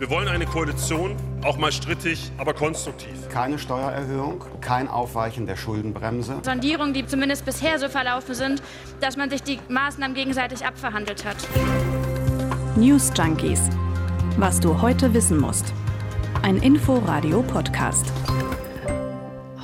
Wir wollen eine Koalition, auch mal strittig, aber konstruktiv. Keine Steuererhöhung, kein Aufweichen der Schuldenbremse. Sondierungen, die zumindest bisher so verlaufen sind, dass man sich die Maßnahmen gegenseitig abverhandelt hat. News Junkies. Was du heute wissen musst. Ein Info-Radio-Podcast.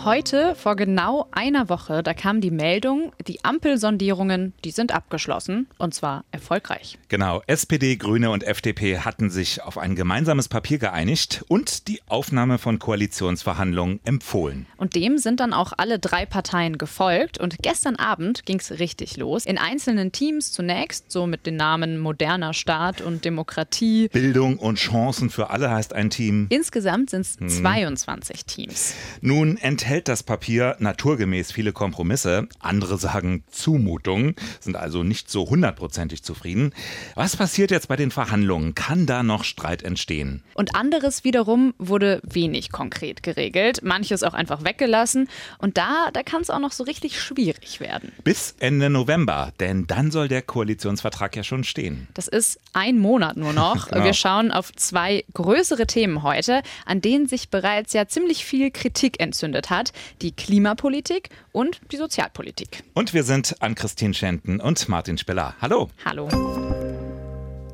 Heute, vor genau einer Woche, da kam die Meldung, die Ampelsondierungen, die sind abgeschlossen und zwar erfolgreich. Genau, SPD, Grüne und FDP hatten sich auf ein gemeinsames Papier geeinigt und die Aufnahme von Koalitionsverhandlungen empfohlen. Und dem sind dann auch alle drei Parteien gefolgt und gestern Abend ging es richtig los. In einzelnen Teams zunächst, so mit den Namen Moderner Staat und Demokratie. Bildung und Chancen für alle heißt ein Team. Insgesamt sind es hm. 22 Teams. Nun enthält enthält das Papier naturgemäß viele Kompromisse. Andere sagen Zumutungen, sind also nicht so hundertprozentig zufrieden. Was passiert jetzt bei den Verhandlungen? Kann da noch Streit entstehen? Und anderes wiederum wurde wenig konkret geregelt, manches auch einfach weggelassen. Und da, da kann es auch noch so richtig schwierig werden. Bis Ende November, denn dann soll der Koalitionsvertrag ja schon stehen. Das ist ein Monat nur noch. genau. Wir schauen auf zwei größere Themen heute, an denen sich bereits ja ziemlich viel Kritik entzündet hat. Monat die Klimapolitik und die Sozialpolitik. Und wir sind an Christine Schenten und Martin Speller. Hallo. Hallo.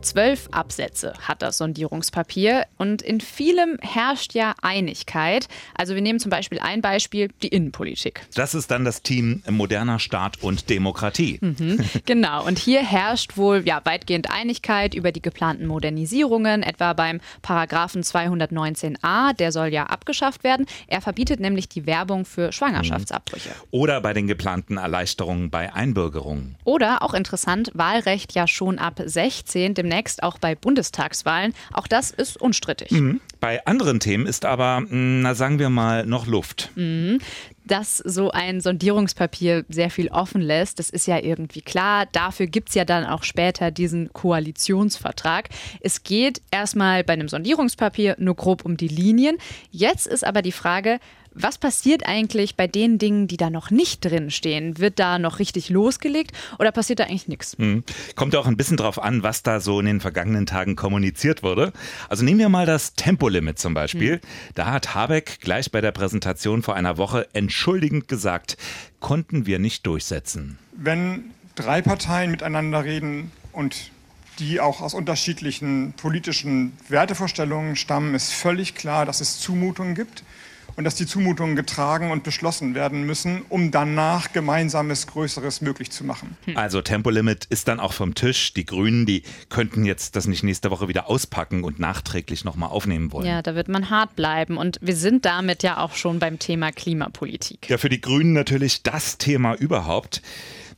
Zwölf Absätze hat das Sondierungspapier und in vielem herrscht ja Einigkeit. Also wir nehmen zum Beispiel ein Beispiel, die Innenpolitik. Das ist dann das Team moderner Staat und Demokratie. Mhm, genau, und hier herrscht wohl ja, weitgehend Einigkeit über die geplanten Modernisierungen, etwa beim Paragraphen 219a, der soll ja abgeschafft werden. Er verbietet nämlich die Werbung für Schwangerschaftsabbrüche. Oder bei den geplanten Erleichterungen bei Einbürgerungen. Oder auch interessant, Wahlrecht ja schon ab 16, dem demnächst auch bei Bundestagswahlen. Auch das ist unstrittig. Mhm. Bei anderen Themen ist aber, hm, na sagen wir mal, noch Luft. Mhm dass so ein Sondierungspapier sehr viel offen lässt, das ist ja irgendwie klar. Dafür gibt es ja dann auch später diesen Koalitionsvertrag. Es geht erstmal bei einem Sondierungspapier nur grob um die Linien. Jetzt ist aber die Frage, was passiert eigentlich bei den Dingen, die da noch nicht drin stehen? Wird da noch richtig losgelegt oder passiert da eigentlich nichts? Hm. Kommt ja auch ein bisschen drauf an, was da so in den vergangenen Tagen kommuniziert wurde. Also nehmen wir mal das Tempolimit zum Beispiel. Hm. Da hat Habeck gleich bei der Präsentation vor einer Woche entschuldigend gesagt, konnten wir nicht durchsetzen. Wenn drei Parteien miteinander reden und die auch aus unterschiedlichen politischen Wertevorstellungen stammen, ist völlig klar, dass es Zumutungen gibt und dass die Zumutungen getragen und beschlossen werden müssen, um danach gemeinsames Größeres möglich zu machen. Hm. Also Tempolimit ist dann auch vom Tisch. Die Grünen, die könnten jetzt das nicht nächste Woche wieder auspacken und nachträglich nochmal aufnehmen wollen. Ja, da wird man hart bleiben. Und wir sind damit ja auch schon beim Thema Klimapolitik. Ja, für die Grünen natürlich das Thema überhaupt.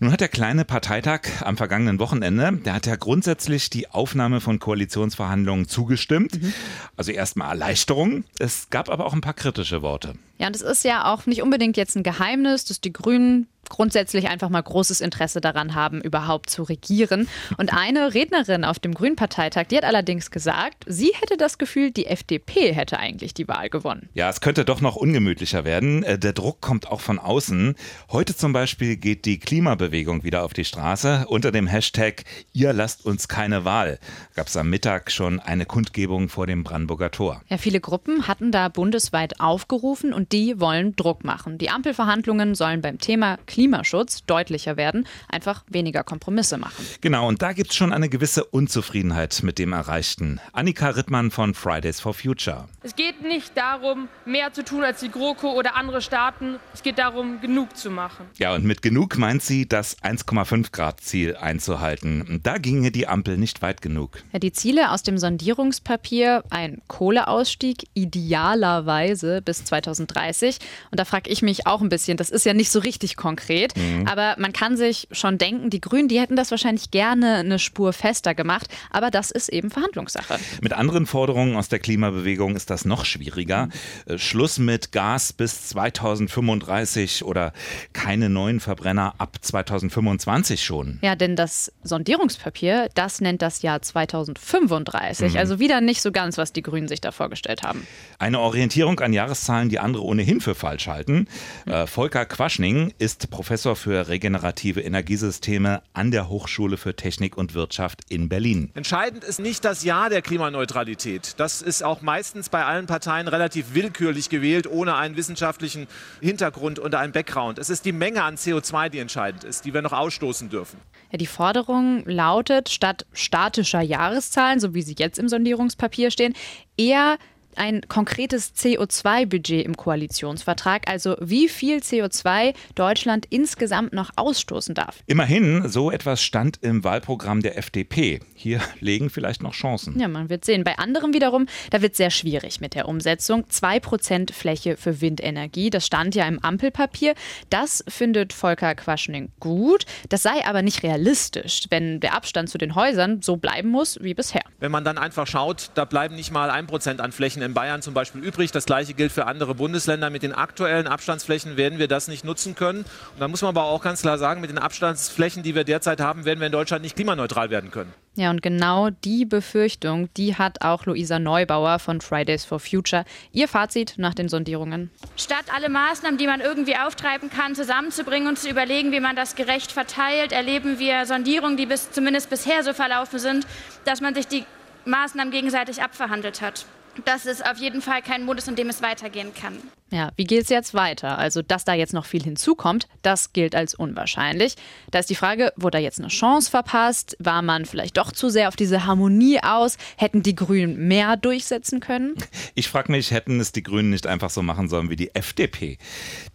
Nun hat der kleine Parteitag am vergangenen Wochenende, der hat ja grundsätzlich die Aufnahme von Koalitionsverhandlungen zugestimmt. Mhm. Also erstmal Erleichterung. Es gab aber auch ein paar kritische Worte. Ja, und es ist ja auch nicht unbedingt jetzt ein Geheimnis, dass die Grünen grundsätzlich einfach mal großes Interesse daran haben, überhaupt zu regieren. Und eine Rednerin auf dem Grünparteitag, die hat allerdings gesagt, sie hätte das Gefühl, die FDP hätte eigentlich die Wahl gewonnen. Ja, es könnte doch noch ungemütlicher werden. Äh, der Druck kommt auch von außen. Heute zum Beispiel geht die Klimabewegung wieder auf die Straße unter dem Hashtag Ihr lasst uns keine Wahl. Gab es am Mittag schon eine Kundgebung vor dem Brandenburger Tor. Ja, viele Gruppen hatten da bundesweit aufgerufen und die wollen Druck machen. Die Ampelverhandlungen sollen beim Thema Klimaschutz deutlicher werden, einfach weniger Kompromisse machen. Genau, und da gibt es schon eine gewisse Unzufriedenheit mit dem Erreichten. Annika Rittmann von Fridays for Future. Es geht nicht darum, mehr zu tun als die GroKo oder andere Staaten. Es geht darum, genug zu machen. Ja, und mit genug meint sie, das 1,5 Grad Ziel einzuhalten. Da ginge die Ampel nicht weit genug. Ja, die Ziele aus dem Sondierungspapier, ein Kohleausstieg idealerweise bis 2030. Und da frage ich mich auch ein bisschen, das ist ja nicht so richtig konkret konkret. Mhm. Aber man kann sich schon denken, die Grünen, die hätten das wahrscheinlich gerne eine Spur fester gemacht. Aber das ist eben Verhandlungssache. Mit anderen Forderungen aus der Klimabewegung ist das noch schwieriger. Mhm. Schluss mit Gas bis 2035 oder keine neuen Verbrenner ab 2025 schon. Ja, denn das Sondierungspapier, das nennt das Jahr 2035. Mhm. Also wieder nicht so ganz, was die Grünen sich da vorgestellt haben. Eine Orientierung an Jahreszahlen, die andere ohnehin für falsch halten. Mhm. Äh, Volker Quaschning ist Professor für regenerative Energiesysteme an der Hochschule für Technik und Wirtschaft in Berlin. Entscheidend ist nicht das Ja der Klimaneutralität. Das ist auch meistens bei allen Parteien relativ willkürlich gewählt, ohne einen wissenschaftlichen Hintergrund und einen Background. Es ist die Menge an CO2, die entscheidend ist, die wir noch ausstoßen dürfen. Ja, die Forderung lautet, statt statischer Jahreszahlen, so wie sie jetzt im Sondierungspapier stehen, eher ein konkretes CO2-Budget im Koalitionsvertrag, also wie viel CO2 Deutschland insgesamt noch ausstoßen darf. Immerhin, so etwas stand im Wahlprogramm der FDP. Hier legen vielleicht noch Chancen. Ja, man wird sehen. Bei anderen wiederum, da wird es sehr schwierig mit der Umsetzung. 2% Fläche für Windenergie, das stand ja im Ampelpapier. Das findet Volker Quaschning gut. Das sei aber nicht realistisch, wenn der Abstand zu den Häusern so bleiben muss wie bisher. Wenn man dann einfach schaut, da bleiben nicht mal 1% an Flächen in Bayern zum Beispiel übrig. Das gleiche gilt für andere Bundesländer. Mit den aktuellen Abstandsflächen werden wir das nicht nutzen können. Und da muss man aber auch ganz klar sagen, mit den Abstandsflächen, die wir derzeit haben, werden wir in Deutschland nicht klimaneutral werden können. Ja, und genau die Befürchtung, die hat auch Luisa Neubauer von Fridays for Future. Ihr Fazit nach den Sondierungen. Statt alle Maßnahmen, die man irgendwie auftreiben kann, zusammenzubringen und zu überlegen, wie man das gerecht verteilt, erleben wir Sondierungen, die bis, zumindest bisher so verlaufen sind, dass man sich die Maßnahmen gegenseitig abverhandelt hat das ist auf jeden Fall kein Modus, in dem es weitergehen kann. Ja, wie geht es jetzt weiter? Also, dass da jetzt noch viel hinzukommt, das gilt als unwahrscheinlich. Da ist die Frage, wurde da jetzt eine Chance verpasst? War man vielleicht doch zu sehr auf diese Harmonie aus? Hätten die Grünen mehr durchsetzen können? Ich frage mich, hätten es die Grünen nicht einfach so machen sollen wie die FDP?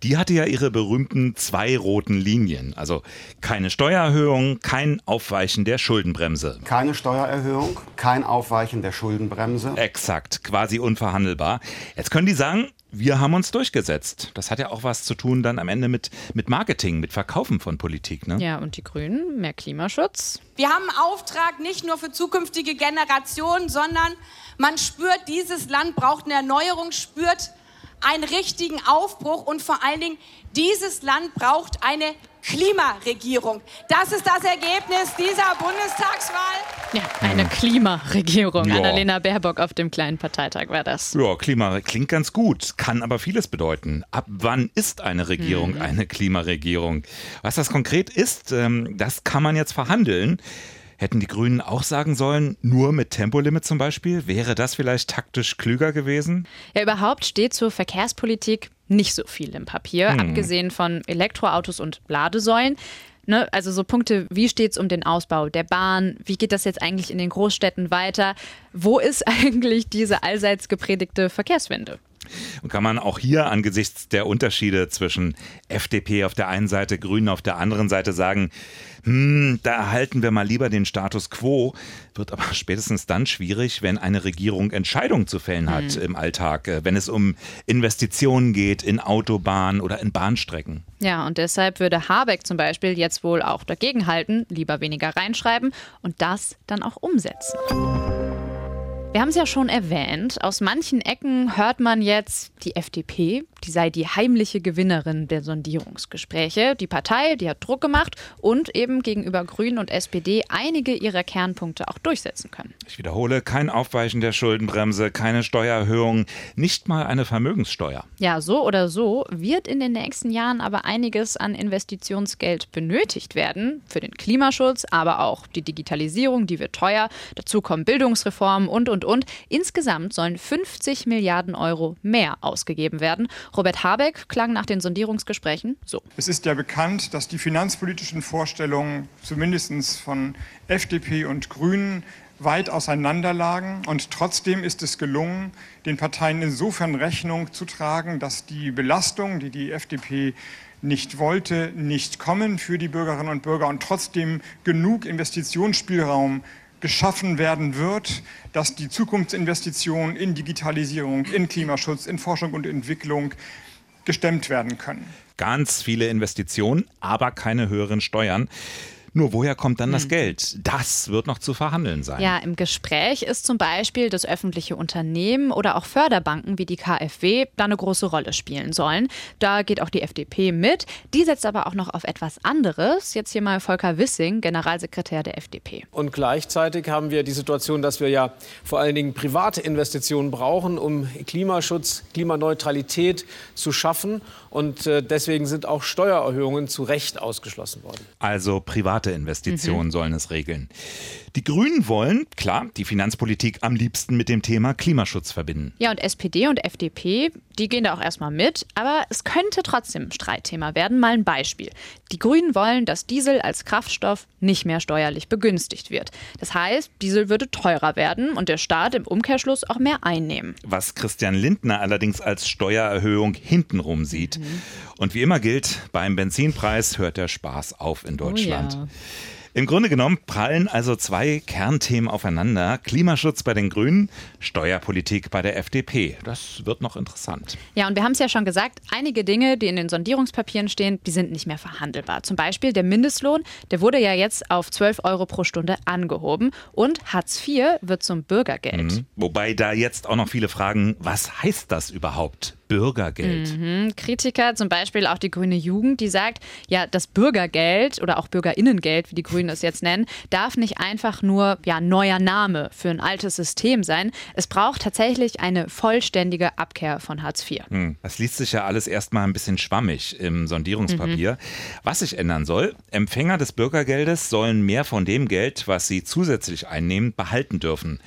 Die hatte ja ihre berühmten zwei roten Linien. Also keine Steuererhöhung, kein Aufweichen der Schuldenbremse. Keine Steuererhöhung, kein Aufweichen der Schuldenbremse. Exakt, quasi unverhandelbar. Jetzt können die sagen, wir haben uns durchgesetzt. Das hat ja auch was zu tun dann am Ende mit, mit Marketing, mit Verkaufen von Politik. Ne? Ja, und die Grünen, mehr Klimaschutz. Wir haben einen Auftrag nicht nur für zukünftige Generationen, sondern man spürt, dieses Land braucht eine Erneuerung, spürt einen richtigen Aufbruch und vor allen Dingen, dieses Land braucht eine Klimaregierung. Das ist das Ergebnis dieser Bundestagswahl. Ja, eine hm. Klimaregierung. Ja. Annalena Baerbock auf dem kleinen Parteitag war das. Ja, Klima klingt ganz gut, kann aber vieles bedeuten. Ab wann ist eine Regierung mhm. eine Klimaregierung? Was das konkret ist, ähm, das kann man jetzt verhandeln. Hätten die Grünen auch sagen sollen, nur mit Tempolimit zum Beispiel? Wäre das vielleicht taktisch klüger gewesen? Ja, überhaupt steht zur Verkehrspolitik nicht so viel im Papier, hm. abgesehen von Elektroautos und Ladesäulen. Ne, also so Punkte, wie steht es um den Ausbau der Bahn? Wie geht das jetzt eigentlich in den Großstädten weiter? Wo ist eigentlich diese allseits gepredigte Verkehrswende? Und kann man auch hier angesichts der Unterschiede zwischen FDP auf der einen Seite, Grünen auf der anderen Seite sagen, hm, da erhalten wir mal lieber den Status quo, wird aber spätestens dann schwierig, wenn eine Regierung Entscheidungen zu fällen hat mhm. im Alltag, äh, wenn es um Investitionen geht in Autobahnen oder in Bahnstrecken. Ja, und deshalb würde Habeck zum Beispiel jetzt wohl auch dagegenhalten, lieber weniger reinschreiben und das dann auch umsetzen. Wir haben es ja schon erwähnt, aus manchen Ecken hört man jetzt, die FDP, die sei die heimliche Gewinnerin der Sondierungsgespräche. Die Partei, die hat Druck gemacht und eben gegenüber Grünen und SPD einige ihrer Kernpunkte auch durchsetzen können. Ich wiederhole, kein Aufweichen der Schuldenbremse, keine Steuererhöhung, nicht mal eine Vermögenssteuer. Ja, so oder so wird in den nächsten Jahren aber einiges an Investitionsgeld benötigt werden für den Klimaschutz, aber auch die Digitalisierung, die wird teuer. Dazu kommen Bildungsreformen und und und, und. Insgesamt sollen 50 Milliarden Euro mehr ausgegeben werden. Robert Habeck klang nach den Sondierungsgesprächen so. Es ist ja bekannt, dass die finanzpolitischen Vorstellungen zumindest von FDP und Grünen weit auseinanderlagen. Und trotzdem ist es gelungen, den Parteien insofern Rechnung zu tragen, dass die Belastung, die die FDP nicht wollte, nicht kommen für die Bürgerinnen und Bürger und trotzdem genug Investitionsspielraum geschaffen werden wird, dass die Zukunftsinvestitionen in Digitalisierung, in Klimaschutz, in Forschung und Entwicklung gestemmt werden können. Ganz viele Investitionen, aber keine höheren Steuern. Nur woher kommt dann das Geld? Das wird noch zu verhandeln sein. Ja, im Gespräch ist zum Beispiel, dass öffentliche Unternehmen oder auch Förderbanken wie die KfW da eine große Rolle spielen sollen. Da geht auch die FDP mit. Die setzt aber auch noch auf etwas anderes. Jetzt hier mal Volker Wissing, Generalsekretär der FDP. Und gleichzeitig haben wir die Situation, dass wir ja vor allen Dingen private Investitionen brauchen, um Klimaschutz, Klimaneutralität zu schaffen. Und äh, deswegen sind auch Steuererhöhungen zu Recht ausgeschlossen worden. Also private Investitionen sollen es regeln. Die Grünen wollen, klar, die Finanzpolitik am liebsten mit dem Thema Klimaschutz verbinden. Ja, und SPD und FDP, die gehen da auch erstmal mit, aber es könnte trotzdem ein Streitthema werden. Mal ein Beispiel. Die Grünen wollen, dass Diesel als Kraftstoff nicht mehr steuerlich begünstigt wird. Das heißt, Diesel würde teurer werden und der Staat im Umkehrschluss auch mehr einnehmen. Was Christian Lindner allerdings als Steuererhöhung hintenrum sieht. Und wie immer gilt, beim Benzinpreis hört der Spaß auf in Deutschland. ja. Im Grunde genommen prallen also zwei Kernthemen aufeinander. Klimaschutz bei den Grünen, Steuerpolitik bei der FDP. Das wird noch interessant. Ja, und wir haben es ja schon gesagt, einige Dinge, die in den Sondierungspapieren stehen, die sind nicht mehr verhandelbar. Zum Beispiel der Mindestlohn, der wurde ja jetzt auf 12 Euro pro Stunde angehoben und Hartz IV wird zum Bürgergeld. Mhm. Wobei da jetzt auch noch viele fragen, was heißt das überhaupt? Bürgergeld. Mhm. Kritiker, zum Beispiel auch die Grüne Jugend, die sagt, ja, das Bürgergeld oder auch Bürgerinnengeld, wie die Grünen es jetzt nennen, darf nicht einfach nur ja, neuer Name für ein altes System sein. Es braucht tatsächlich eine vollständige Abkehr von Hartz IV. Hm, Das liest sich ja alles erstmal ein bisschen schwammig im Sondierungspapier. Was sich ändern soll, Empfänger des Bürgergeldes sollen mehr von dem Geld, was sie zusätzlich einnehmen, behalten dürfen.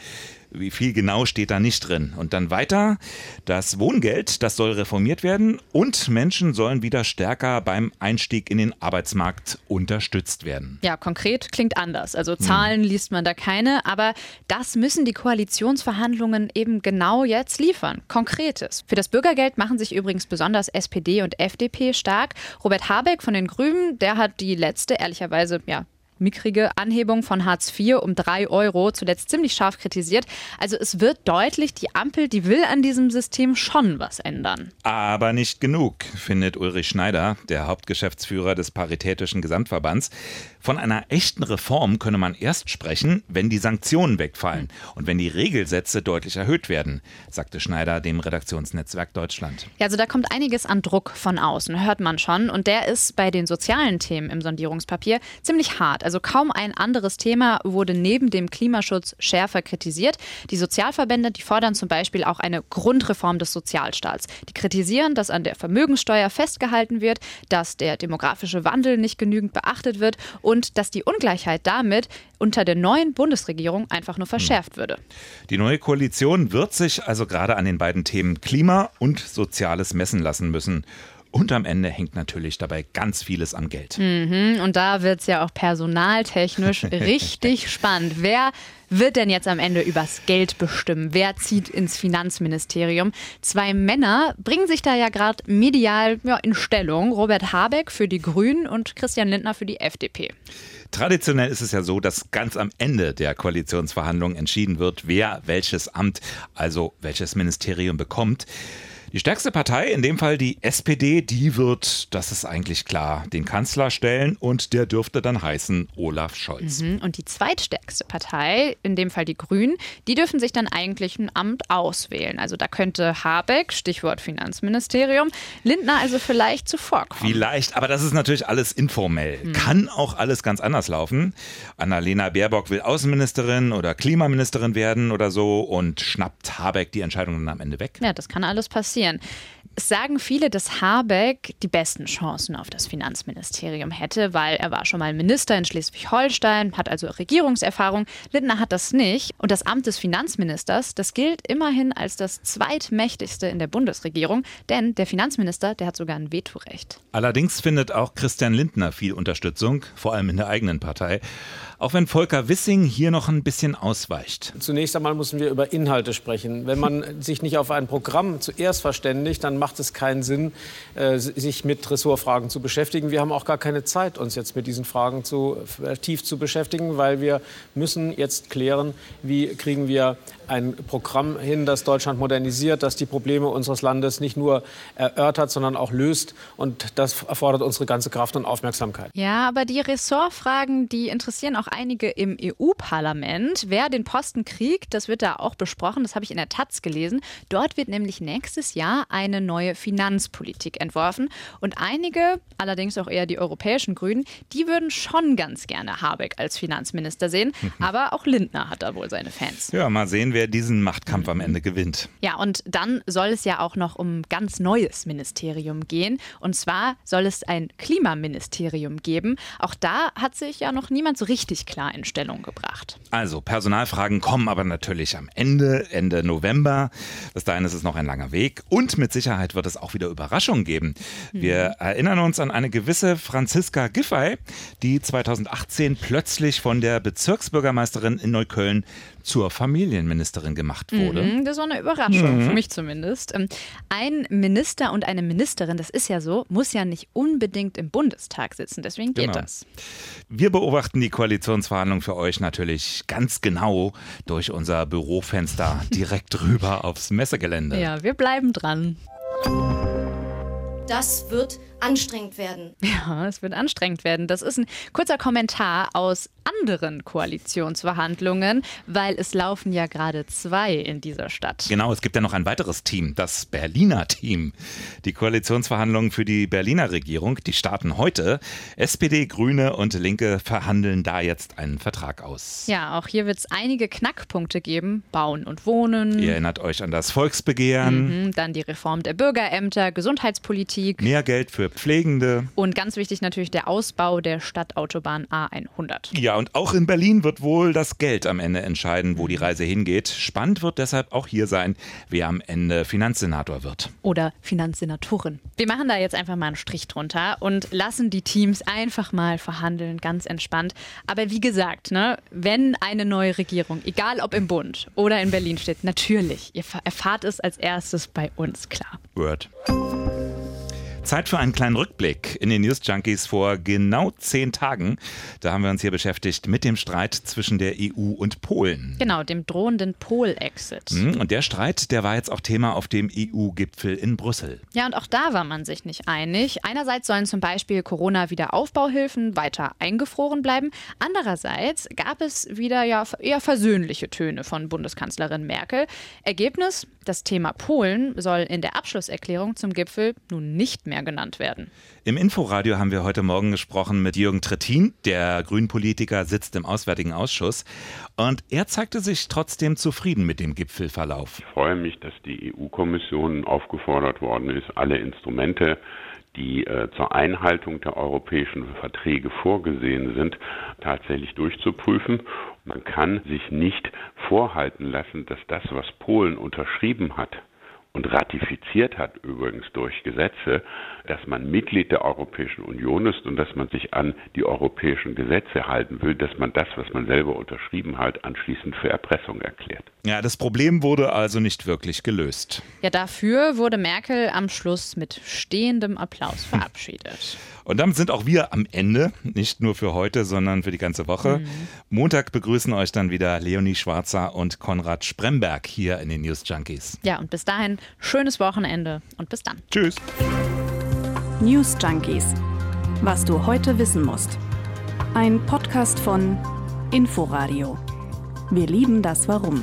Wie viel genau steht da nicht drin. Und dann weiter, das Wohngeld, das soll reformiert werden und Menschen sollen wieder stärker beim Einstieg in den Arbeitsmarkt unterstützt werden. Ja, konkret klingt anders. Also Zahlen liest man da keine, aber das müssen die Koalitionsverhandlungen eben genau jetzt liefern. Konkretes. Für das Bürgergeld machen sich übrigens besonders SPD und FDP stark. Robert Habeck von den Grünen, der hat die letzte, ehrlicherweise, ja, mickrige Anhebung von Hartz IV um drei Euro zuletzt ziemlich scharf kritisiert. Also es wird deutlich, die Ampel, die will an diesem System schon was ändern. Aber nicht genug, findet Ulrich Schneider, der Hauptgeschäftsführer des Paritätischen Gesamtverbands. Von einer echten Reform könne man erst sprechen, wenn die Sanktionen wegfallen und wenn die Regelsätze deutlich erhöht werden, sagte Schneider dem Redaktionsnetzwerk Deutschland. Ja, also da kommt einiges an Druck von außen, hört man schon. Und der ist bei den sozialen Themen im Sondierungspapier ziemlich hart. Also kaum ein anderes Thema wurde neben dem Klimaschutz schärfer kritisiert. Die Sozialverbände, die fordern zum Beispiel auch eine Grundreform des Sozialstaats. Die kritisieren, dass an der Vermögenssteuer festgehalten wird, dass der demografische Wandel nicht genügend beachtet wird und dass die Ungleichheit damit unter der neuen Bundesregierung einfach nur verschärft würde. Die neue Koalition wird sich also gerade an den beiden Themen Klima und Soziales messen lassen müssen. Und am Ende hängt natürlich dabei ganz vieles am Geld. Mhm, und da wird es ja auch personaltechnisch richtig spannend. Wer wird denn jetzt am Ende übers Geld bestimmen? Wer zieht ins Finanzministerium? Zwei Männer bringen sich da ja gerade medial ja, in Stellung. Robert Habeck für die Grünen und Christian Lindner für die FDP. Traditionell ist es ja so, dass ganz am Ende der Koalitionsverhandlungen entschieden wird, wer welches Amt, also welches Ministerium bekommt. Die stärkste Partei, in dem Fall die SPD, die wird, das ist eigentlich klar, den Kanzler stellen und der dürfte dann heißen Olaf Scholz. Mhm, Und die zweitstärkste Partei, in dem Fall die Grünen, die dürfen sich dann eigentlich ein Amt auswählen. Also da könnte Habeck, Stichwort Finanzministerium, Lindner also vielleicht zuvorkommen. Vielleicht, aber das ist natürlich alles informell. Kann auch alles ganz anders laufen. Annalena Baerbock will Außenministerin oder Klimaministerin werden oder so und schnappt Habeck die Entscheidung dann am Ende weg. Ja, das kann alles passieren. Es sagen viele, dass Habeck die besten Chancen auf das Finanzministerium hätte, weil er war schon mal Minister in Schleswig-Holstein, hat also Regierungserfahrung. Lindner hat das nicht. Und das Amt des Finanzministers, das gilt immerhin als das zweitmächtigste in der Bundesregierung, denn der Finanzminister, der hat sogar ein Vetorecht. Allerdings findet auch Christian Lindner viel Unterstützung, vor allem in der eigenen Partei. Auch wenn Volker Wissing hier noch ein bisschen ausweicht. Zunächst einmal müssen wir über Inhalte sprechen. Wenn man sich nicht auf ein Programm zuerst verständigt, dann macht es keinen Sinn, äh, sich mit Ressortfragen zu beschäftigen. Wir haben auch gar keine Zeit, uns jetzt mit diesen Fragen zu, tief zu beschäftigen, weil wir müssen jetzt klären, wie kriegen wir ein Programm hin, das Deutschland modernisiert, das die Probleme unseres Landes nicht nur erörtert, sondern auch löst. Und das erfordert unsere ganze Kraft und Aufmerksamkeit. Ja, aber die Ressortfragen, die interessieren auch einige im EU-Parlament. Wer den Posten kriegt, das wird da auch besprochen. Das habe ich in der Taz gelesen. Dort wird nämlich nächstes Jahr eine neue Finanzpolitik entworfen. Und einige, allerdings auch eher die europäischen Grünen, die würden schon ganz gerne Habeck als Finanzminister sehen. Aber auch Lindner hat da wohl seine Fans. Ja, mal sehen, wer diesen Machtkampf am Ende gewinnt. Ja, und dann soll es ja auch noch um ein ganz neues Ministerium gehen. Und zwar soll es ein Klimaministerium geben. Auch da hat sich ja noch niemand so richtig klar in Stellung gebracht. Also, Personalfragen kommen aber natürlich am Ende, Ende November. Bis dahin ist es noch ein langer Weg. Und mit Sicherheit wird es auch wieder Überraschungen geben. Wir mhm. erinnern uns an eine gewisse Franziska Giffey, die 2018 plötzlich von der Bezirksbürgermeisterin in Neukölln zur Familienministerin gemacht wurde. Mhm, das war eine Überraschung, mhm. für mich zumindest. Ähm, ein Minister und eine Ministerin, das ist ja so, muss ja nicht unbedingt im Bundestag sitzen. Deswegen geht genau. das. Wir beobachten die Koalitionsverhandlungen für euch natürlich ganz genau durch unser Bürofenster direkt rüber aufs Messegelände. Ja, wir bleiben dran. Das wird anstrengend werden. Ja, es wird anstrengend werden. Das ist ein kurzer Kommentar aus anderen Koalitionsverhandlungen, weil es laufen ja gerade zwei in dieser Stadt. Genau, es gibt ja noch ein weiteres Team, das Berliner Team. Die Koalitionsverhandlungen für die Berliner Regierung, die starten heute. SPD, Grüne und Linke verhandeln da jetzt einen Vertrag aus. Ja, auch hier wird es einige Knackpunkte geben. Bauen und Wohnen. Ihr erinnert euch an das Volksbegehren. Mhm, dann die Reform der Bürgerämter, Gesundheitspolitik. Mehr Geld für Pflegende. Und ganz wichtig natürlich der Ausbau der Stadtautobahn A100. Ja, und auch in Berlin wird wohl das Geld am Ende entscheiden, wo die Reise hingeht. Spannend wird deshalb auch hier sein, wer am Ende Finanzsenator wird. Oder Finanzsenatorin. Wir machen da jetzt einfach mal einen Strich drunter und lassen die Teams einfach mal verhandeln, ganz entspannt. Aber wie gesagt, ne, wenn eine neue Regierung, egal ob im Bund oder in Berlin steht, natürlich, ihr erfahrt es als erstes bei uns, klar. Word. Zeit für einen kleinen Rückblick in den News Junkies vor genau zehn Tagen. Da haben wir uns hier beschäftigt mit dem Streit zwischen der EU und Polen. Genau, dem drohenden Pol-Exit. Hm, und der Streit, der war jetzt auch Thema auf dem EU-Gipfel in Brüssel. Ja, und auch da war man sich nicht einig. Einerseits sollen zum Beispiel Corona-Wiederaufbauhilfen weiter eingefroren bleiben. Andererseits gab es wieder ja eher versöhnliche Töne von Bundeskanzlerin Merkel. Ergebnis, das Thema Polen soll in der Abschlusserklärung zum Gipfel nun nicht mehr genannt werden. Im Inforadio haben wir heute Morgen gesprochen mit Jürgen Trittin. Der Grünpolitiker sitzt im Auswärtigen Ausschuss. Und er zeigte sich trotzdem zufrieden mit dem Gipfelverlauf. Ich freue mich, dass die EU-Kommission aufgefordert worden ist, alle Instrumente die äh, zur Einhaltung der europäischen Verträge vorgesehen sind, tatsächlich durchzuprüfen. Man kann sich nicht vorhalten lassen, dass das, was Polen unterschrieben hat, und ratifiziert hat übrigens durch Gesetze, dass man Mitglied der Europäischen Union ist und dass man sich an die europäischen Gesetze halten will, dass man das, was man selber unterschrieben hat, anschließend für Erpressung erklärt. Ja, das Problem wurde also nicht wirklich gelöst. Ja, dafür wurde Merkel am Schluss mit stehendem Applaus verabschiedet. Und damit sind auch wir am Ende, nicht nur für heute, sondern für die ganze Woche. Mhm. Montag begrüßen euch dann wieder Leonie Schwarzer und Konrad Spremberg hier in den News Junkies. Ja, und bis dahin schönes Wochenende und bis dann. Tschüss. News Junkies. Was du heute wissen musst. Ein Podcast von Inforadio. Wir lieben das Warum.